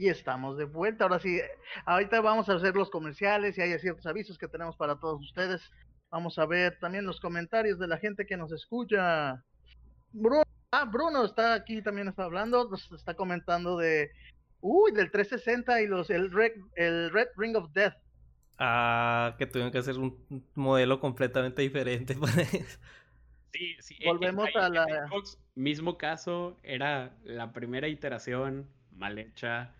Y estamos de vuelta. Ahora sí, ahorita vamos a hacer los comerciales y hay ciertos avisos que tenemos para todos ustedes. Vamos a ver también los comentarios de la gente que nos escucha. Bruno, ah, Bruno está aquí, también está hablando, nos está comentando de, uy, del 360 y los, el Red, el Red Ring of Death. Ah, que tuvieron que hacer un modelo completamente diferente para eso. Sí, sí. Volvemos en- a en la- Xbox, mismo caso, era la primera iteración mal hecha.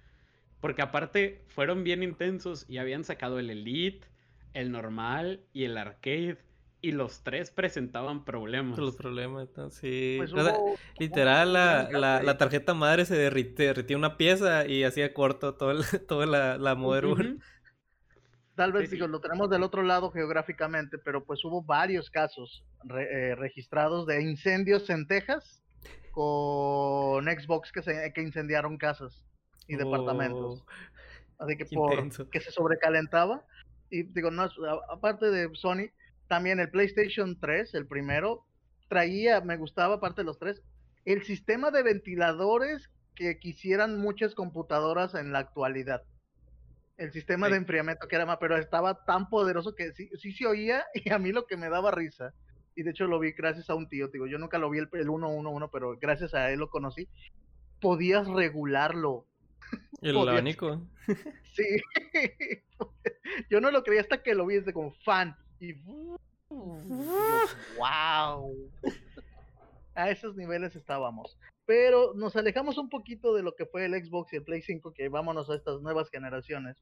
Porque aparte fueron bien intensos y habían sacado el Elite, el normal y el arcade. Y los tres presentaban problemas. Los problemas, ¿no? sí. Pues O sea, hubo- literal, hubo la, la, la tarjeta madre se derrite- derritía una pieza y hacía corto todo el- toda la, la motherboard. Tal vez Sí, sí. digo, lo tenemos del otro lado geográficamente, pero pues hubo varios casos re- eh, registrados de incendios en Texas con Xbox que, se, que incendiaron casas y departamentos. Oh, Así que por que se sobrecalentaba. Y digo, no, aparte de Sony, también el PlayStation 3, el primero, traía, me gustaba, aparte de los tres, el sistema de ventiladores que quisieran muchas computadoras en la actualidad. El sistema Sí. de enfriamiento que era más, pero estaba tan poderoso que sí, sí se oía y a mí lo que me daba risa. Y de hecho lo vi gracias a un tío, digo, yo nunca lo vi el, el 111, pero gracias a él lo conocí. Podías regularlo. El podía- abanico. Sí. Yo no lo creía hasta que lo vi desde como fan. Y wow. A esos niveles estábamos. Pero nos alejamos un poquito de lo que fue el Xbox y el Play 5, que vámonos a estas nuevas generaciones.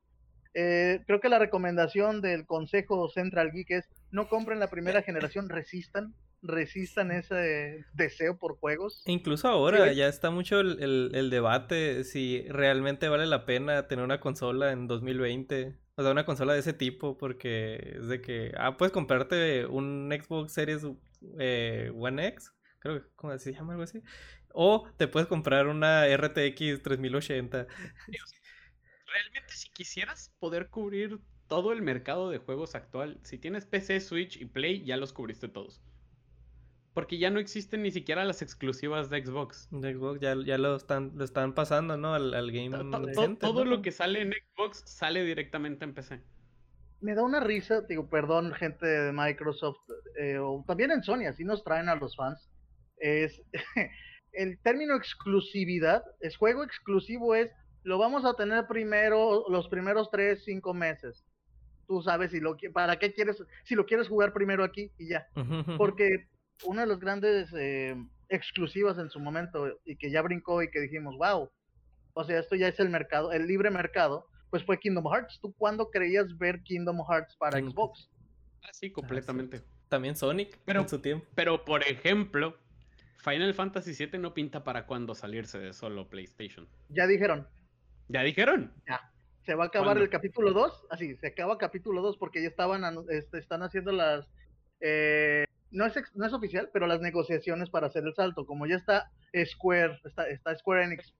Eh, creo que la recomendación del Consejo Central Geek es no compren la primera generación, resistan, resistan ese deseo por juegos. Incluso ahora ya está mucho el, el- el debate si realmente vale la pena tener una consola en 2020. O sea, una consola de ese tipo, porque es de que, ah, puedes comprarte un Xbox Series eh, One X, creo que ¿cómo se llama algo así. O te puedes comprar una RTX 3080. Realmente si quisieras poder cubrir todo el mercado de juegos actual, si tienes PC, Switch y Play, ya los cubriste todos. Porque ya no existen ni siquiera las exclusivas de Xbox. De Xbox ya, ya lo están, lo están pasando, ¿no? Al, al Game To- to- to- Center, todo ¿no? lo que sale en Xbox sale directamente en PC. me da una risa, digo, perdón, gente de Microsoft, eh, o también en Sony, así nos traen a los fans, es el término exclusividad, es juego exclusivo es, lo vamos a tener primero, los primeros tres, cinco meses. Tú sabes si lo para qué quieres, si lo quieres jugar primero aquí y ya. Porque una de las grandes eh, exclusivas en su momento y que ya brincó y que dijimos, wow, o sea, esto ya es el mercado, el libre mercado, pues fue Kingdom Hearts. ¿Tú cuándo creías ver Kingdom Hearts para Xbox? Así completamente. También Sonic Pero- en su tiempo. Pero por ejemplo, Final Fantasy VII no pinta para cuándo salirse de solo PlayStation. Ya dijeron, ¿Ya dijeron? se va a acabar ¿Cuándo? el capítulo 2, así, se acaba capítulo 2 porque ya estaban, este, están haciendo las, eh, no, es, no es oficial, pero las negociaciones para hacer el salto. Como ya está Square, está, está Square Enix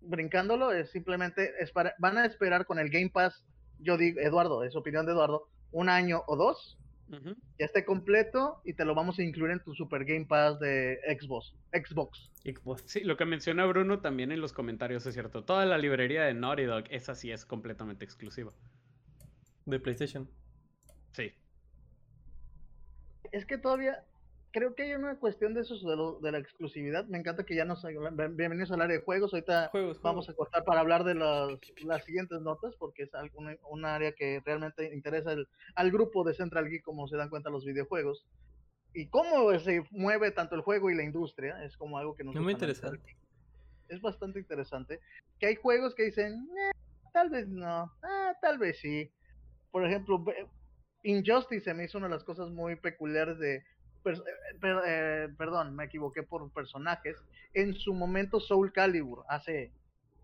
brincándolo, es simplemente, es para- van a esperar con el Game Pass, yo digo, Eduardo, es opinión de Eduardo, un año o dos, ya esté completo y te lo vamos a incluir en tu Super Game Pass de Xbox. Xbox. Xbox. Sí, lo que menciona Bruno también en los comentarios es cierto. Toda la librería de Naughty Dog, esa sí es completamente exclusiva. De PlayStation. Sí. Es que todavía creo que hay una cuestión de esos de, lo- de la exclusividad. Me encanta que ya nos bien- bienvenidos al área de juegos. Ahorita Juegos, vamos a cortar para hablar de las, las siguientes notas porque es un área que realmente interesa el- al grupo de Central Geek como se dan cuenta los videojuegos. Y cómo se mueve tanto el juego y la industria es como algo que nos Es muy interesante. Es bastante interesante. Que hay juegos que dicen, "Eh, tal vez no, ah, tal vez sí. Por ejemplo, Injustice se me hizo una de las cosas muy peculiares de. eh, per- eh, perdón, me equivoqué por personajes. En su momento, Soul Calibur, hace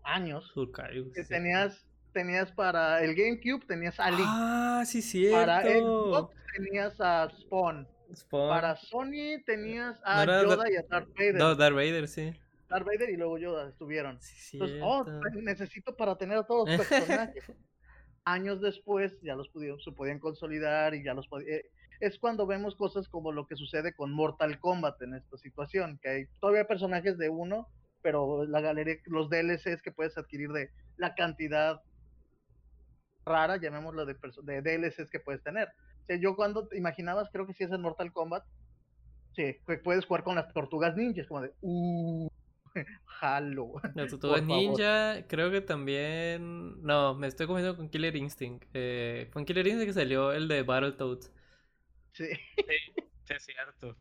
años, Soul Calibur, que sí. tenías, tenías para el GameCube, tenías a Link. Ah, sí, cierto. para Xbox tenías a Spawn. Spawn. Para Sony tenías a No Yoda Dar- y a Darth Vader. No, Darth Vader, sí. Darth Vader y luego Yoda estuvieron. Sí, Entonces, oh, necesito para tener a todos los personajes. Años después ya los pudieron, se podían consolidar y ya los podían... Es cuando vemos cosas como lo que sucede con Mortal Kombat en esta situación, que hay todavía personajes de uno, pero la galería, los DLCs que puedes adquirir de la cantidad rara, llamémoslo de, de DLCs que puedes tener. Yo cuando te imaginabas, creo que si es en Mortal Kombat, sí, puedes jugar con las tortugas ninjas, como de, uh, jalo. Las tortugas ninja, creo que también, no, me estoy comiendo con Killer Instinct. Eh, con Killer Instinct que salió el de Battletoads. Sí. Sí, sí, es cierto.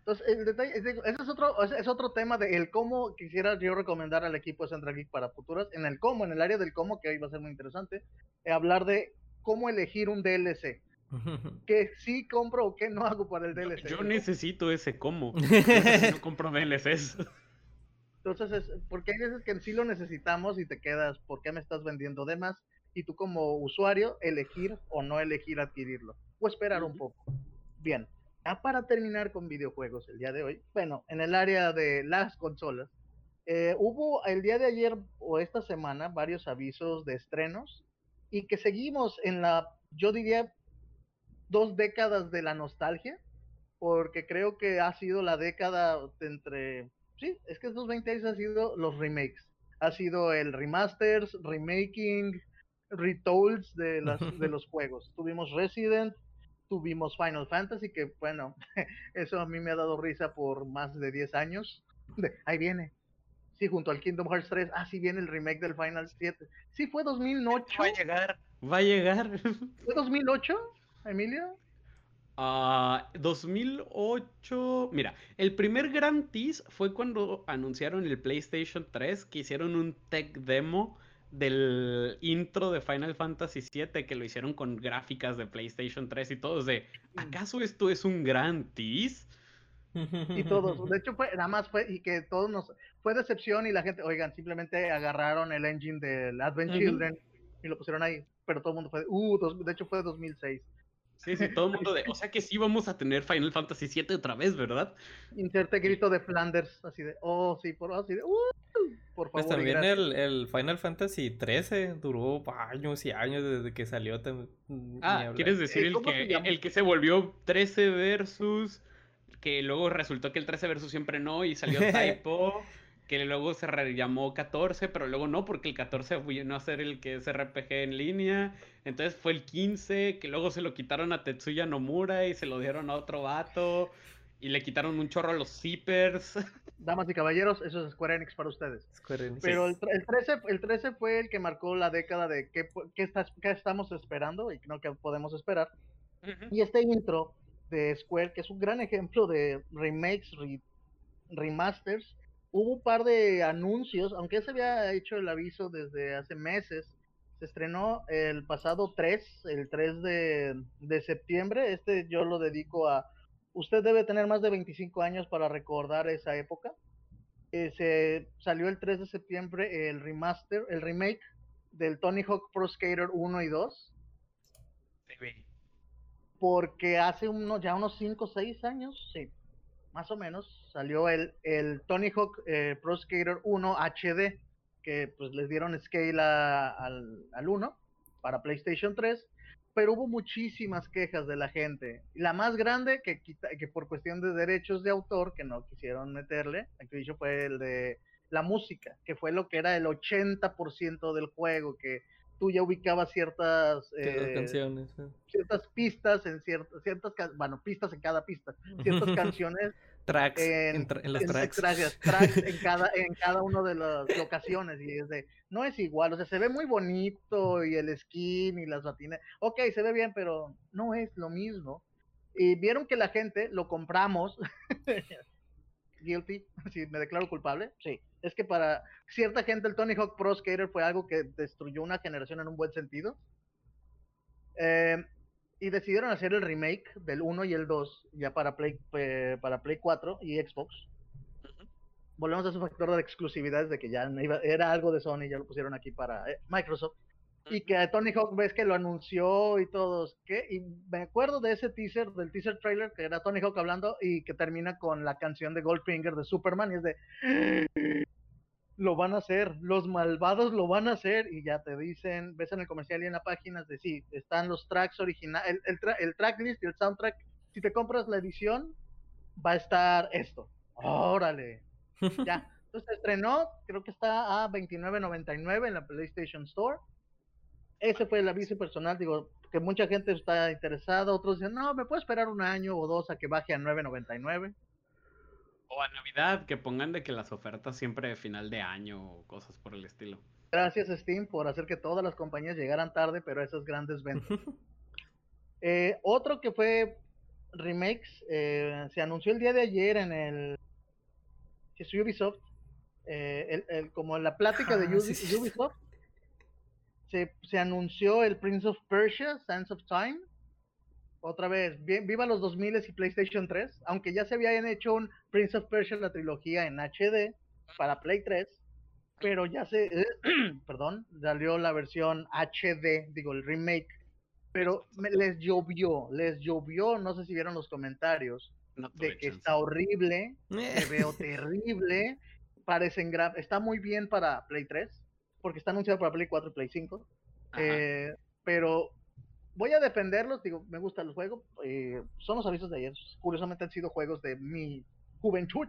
Entonces, el detalle, ese es otro, es otro tema de el cómo quisiera yo recomendar al equipo de Central Geek para futuras. En el cómo, en el área del cómo, que hoy va a ser muy interesante, eh, hablar de cómo elegir un DLC. que sí compro o que no hago para el DLC. Yo, necesito ese cómo. no compro DLCs. Entonces, es, porque hay veces que sí lo necesitamos y te quedas, ¿por qué me estás vendiendo de más? Y tú como usuario, elegir o no elegir adquirirlo. O esperar un poco. Bien, ya para terminar con videojuegos el día de hoy, bueno, en el área de las consolas, eh, hubo el día de ayer o esta semana varios avisos de estrenos y que seguimos en la, yo diría, dos décadas de la nostalgia, porque creo que ha sido la década entre, sí, es que estos 20 años han sido los remakes, ha sido el remasters, remaking, retolds de, las, de los juegos. Tuvimos Resident, tuvimos Final Fantasy, que bueno, eso a mí me ha dado risa por más de 10 años. ahí viene. Sí, junto al Kingdom Hearts 3. Ah, sí viene el remake del Final 7. Sí, fue 2008. Va a llegar, va a llegar. ¿Fue 2008, Emilio? Ah, 2008. Mira, el primer Gran Tease fue cuando anunciaron el PlayStation 3, que hicieron un tech demo del intro de Final Fantasy VII que lo hicieron con gráficas de PlayStation 3 y todos de, ¿acaso esto es un gran tease? Y todos, de hecho fue, nada más fue, y que todos nos, fue decepción y la gente, oigan, simplemente agarraron el engine del Advent Children y lo pusieron ahí, pero todo el mundo fue, uh, de hecho fue 2006. Sí, sí, todo el mundo de, o sea que sí vamos a tener Final Fantasy VII otra vez, ¿verdad? Inserte grito de Flanders, así de, oh, sí, por así de, uh, por pues favor. Pues también el, el, Final Fantasy XIII duró años y años desde que salió. Ah, ¿quieres decir el que, el que se volvió 13 versus, que luego resultó que el 13 versus siempre no y salió Typo? Que luego se llamó 14, pero luego no, porque el 14 vino a ser el que es RPG en línea. Entonces fue el 15, que luego se lo quitaron a Tetsuya Nomura y se lo dieron a otro vato. Y le quitaron un chorro a los zippers. Damas y caballeros, eso es Square Enix para ustedes. Pero el, 13, el 13 fue el que marcó la década de qué, qué, qué estamos esperando y no qué podemos esperar. Y este intro de Square, que es un gran ejemplo de remakes, remasters, hubo un par de anuncios, aunque ya se había hecho el aviso desde hace meses. Se estrenó el pasado 3, el 3 de, de septiembre. Este yo lo dedico a. Usted debe tener más de 25 años para recordar esa época. Eh, se salió el 3 de septiembre el remaster, el remake del Tony Hawk Pro Skater 1 y 2. Porque hace unos, ya unos 5 o 6 años, sí, más o menos, salió el, el Tony Hawk eh, Pro Skater 1 HD, que pues les dieron scale al, al 1 para PlayStation 3, pero hubo muchísimas quejas de la gente. La más grande, que, que por cuestión de derechos de autor, que no quisieron meterle, dicho fue el de la música, que fue lo que era el 80% del juego, que tú ya ubicabas ciertas eh, canciones, ciertas pistas en ciertas, ciertas, bueno, pistas en cada pista, ciertas canciones. tracks en, los tracks. Gracias, tracks en cada, en cada una de las locaciones y es de, no es igual, o sea, se ve muy bonito y el skin y las batinas, ok, se ve bien, pero no es lo mismo. Y vieron que la gente lo compramos, guilty, si me declaro culpable, sí es que para cierta gente el Tony Hawk Pro Skater fue algo que destruyó una generación en un buen sentido. Eh, y decidieron hacer el remake del 1 y el 2 ya para Play, eh, para Play 4 y Xbox. Volvemos a su factor de exclusividad de que ya era algo de Sony, ya lo pusieron aquí para eh, Microsoft. Y que Tony Hawk ves que lo anunció y todos, ¿qué? Y me acuerdo de ese teaser, del teaser trailer, que era Tony Hawk hablando y que termina con la canción de Goldfinger de Superman y es de, lo van a hacer, los malvados lo van a hacer y ya te dicen, ves en el comercial y en la página de sí, están los tracks originales, el, el, tracklist y el soundtrack, si te compras la edición, va a estar esto, órale, ya, Entonces se estrenó, creo que está a 29.99 en la PlayStation Store. Ese fue el aviso personal, digo, que mucha gente está interesada, otros dicen, no, me puedo esperar un año o dos a que baje a 9.99. O a Navidad, que pongan de que las ofertas siempre de final de año o cosas por el estilo. Gracias Steam por hacer que todas las compañías llegaran tarde, pero esas grandes ventas. Eh, otro que fue remakes, eh, se anunció el día de ayer en el es Ubisoft, eh, el, como en la plática de ah, Ubisoft, se, se, anunció el Prince of Persia, Sands of Time. Otra vez, viva los 2000 y PlayStation 3, aunque ya se habían hecho un Prince of Persia, la trilogía en HD para Play 3, pero ya se, perdón, salió la versión HD, digo, el remake, pero les llovió, les llovió, no sé si vieron los comentarios, de que está horrible, se veo terrible, parecen está muy bien para Play 3, porque está anunciado para Play 4 y Play 5, eh, pero voy a defenderlos, digo, me gusta el juego, eh, son los avisos de ayer, curiosamente han sido juegos de mi juventud,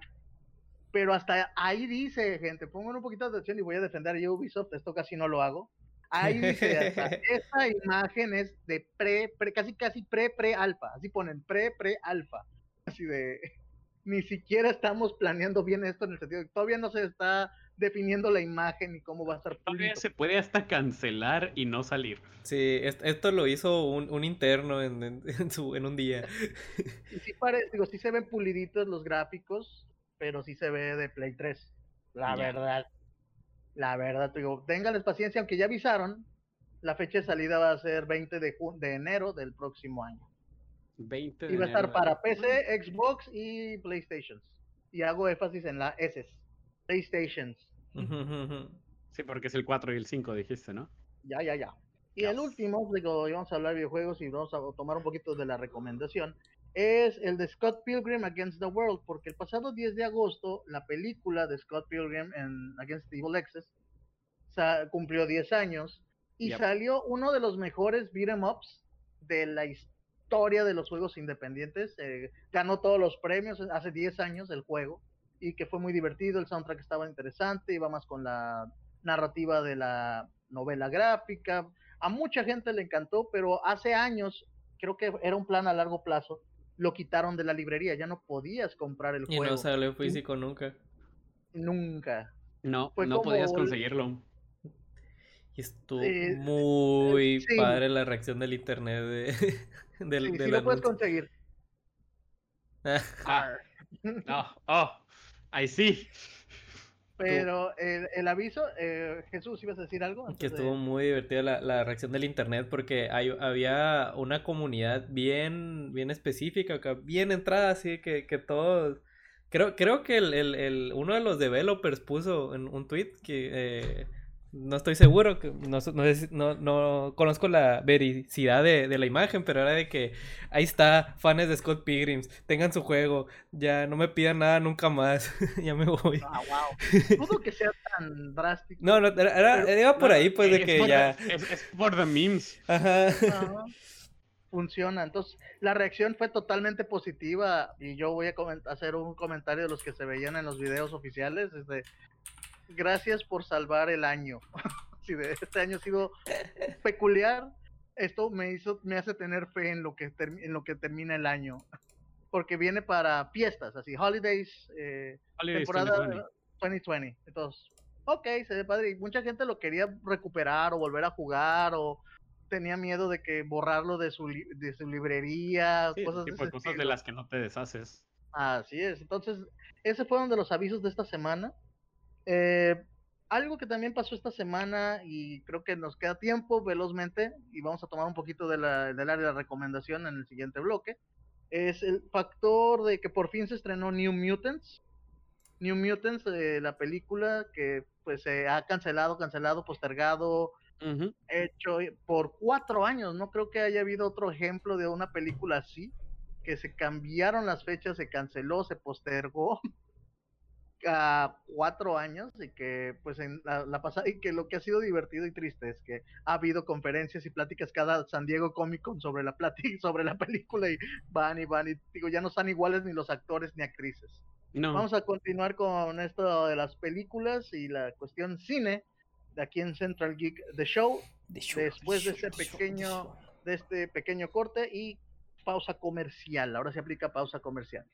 pero hasta ahí dice, gente, pongan un poquito de atención y voy a defender a Ubisoft, esto casi no lo hago. Ahí dice, hasta, esta imagen es de pre, pre, casi casi pre, pre alfa, así ponen pre, pre alfa así de, ni siquiera estamos planeando bien esto en el sentido de que todavía no se está definiendo la imagen y cómo va a estar. Todavía se puede hasta cancelar y no salir. Sí, esto lo hizo un, interno en, en, un día. Y sí, parece, digo, sí se ven puliditos los gráficos, pero sí se ve de Play 3. La verdad. La verdad, digo, ténganles paciencia, aunque ya avisaron, la fecha de salida va a ser 20 de, de enero del próximo año. 20 y va a estar para PC, Xbox y PlayStation. Y hago énfasis en la S. PlayStations. Sí, porque es el 4 y el 5, dijiste, ¿no? Ya, ya, ya. Y el último, digo, vamos a hablar de videojuegos y vamos a tomar un poquito de la recomendación, es el de Scott Pilgrim Against the World, porque el pasado 10 de agosto, la película de Scott Pilgrim en Against the Evil Access cumplió 10 años y salió uno de los mejores beat'em ups de la historia historia de los juegos independientes. Eh, ganó todos los premios hace 10 años el juego y que fue muy divertido, el soundtrack estaba interesante, iba más con la narrativa de la novela gráfica. A mucha gente le encantó, pero hace años, creo que era un plan a largo plazo, lo quitaron de la librería, ya no podías comprar el juego. Y no salió físico nunca. Nunca. No, no podías conseguirlo. Y estuvo eh, muy padre la reacción del internet de, del, sí, lo puedes conseguir. ah, oh, oh, ahí sí. Pero el, el aviso, eh, Jesús, ¿ibas a decir algo? Que estuvo muy divertida la, la, reacción del internet porque hay, había una comunidad bien, bien específica, bien entrada, así que, que todos... Creo, creo que el, el, el, uno de los developers puso en un tweet que... Eh, no estoy seguro, no, no, no, conozco la vericidad de, de, la imagen, pero era de que ahí está, fans de Scott Pilgrims, tengan su juego, ya no me pidan nada nunca más, ya me voy. Ah, wow. Dudo que sea tan drástico. No, no, era, era, por ahí, pues, de que ya... es, por the memes. Ajá. Funciona, entonces la reacción fue totalmente positiva y yo voy a hacer un comentario de los que se veían en los videos oficiales, gracias por salvar el año. si de este año ha sido peculiar, esto me hizo, me hace tener fe en lo que en lo que termina el año. Porque viene para fiestas, así, holidays, eh, temporada 2020. Entonces, ok, se ve padre. Y mucha gente lo quería recuperar o volver a jugar o tenía miedo de que borrarlo de su, de su librería, cosas, de, cosas de las que no te deshaces. Así es. Entonces, ese fue uno de los avisos de esta semana. Eh, algo que también pasó esta semana y creo que nos queda tiempo velozmente y vamos a tomar un poquito de la, del área de recomendación en el siguiente bloque, es el factor de que por fin se estrenó New Mutants. New Mutants, eh, la película que pues se ha cancelado, cancelado, postergado, hecho por cuatro años. No creo que haya habido otro ejemplo de una película así, que se cambiaron las fechas, se canceló, se postergó. a cuatro años y que pues en la, pasada y que lo que ha sido divertido y triste es que ha habido conferencias y pláticas cada San Diego Comic Con sobre la plática sobre la película y van y van y digo ya no están iguales ni los actores ni actrices Vamos a continuar con esto de las películas y la cuestión cine de aquí en Central Geek The Show. después de este pequeño, de este pequeño corte y pausa comercial. Ahora se aplica pausa comercial.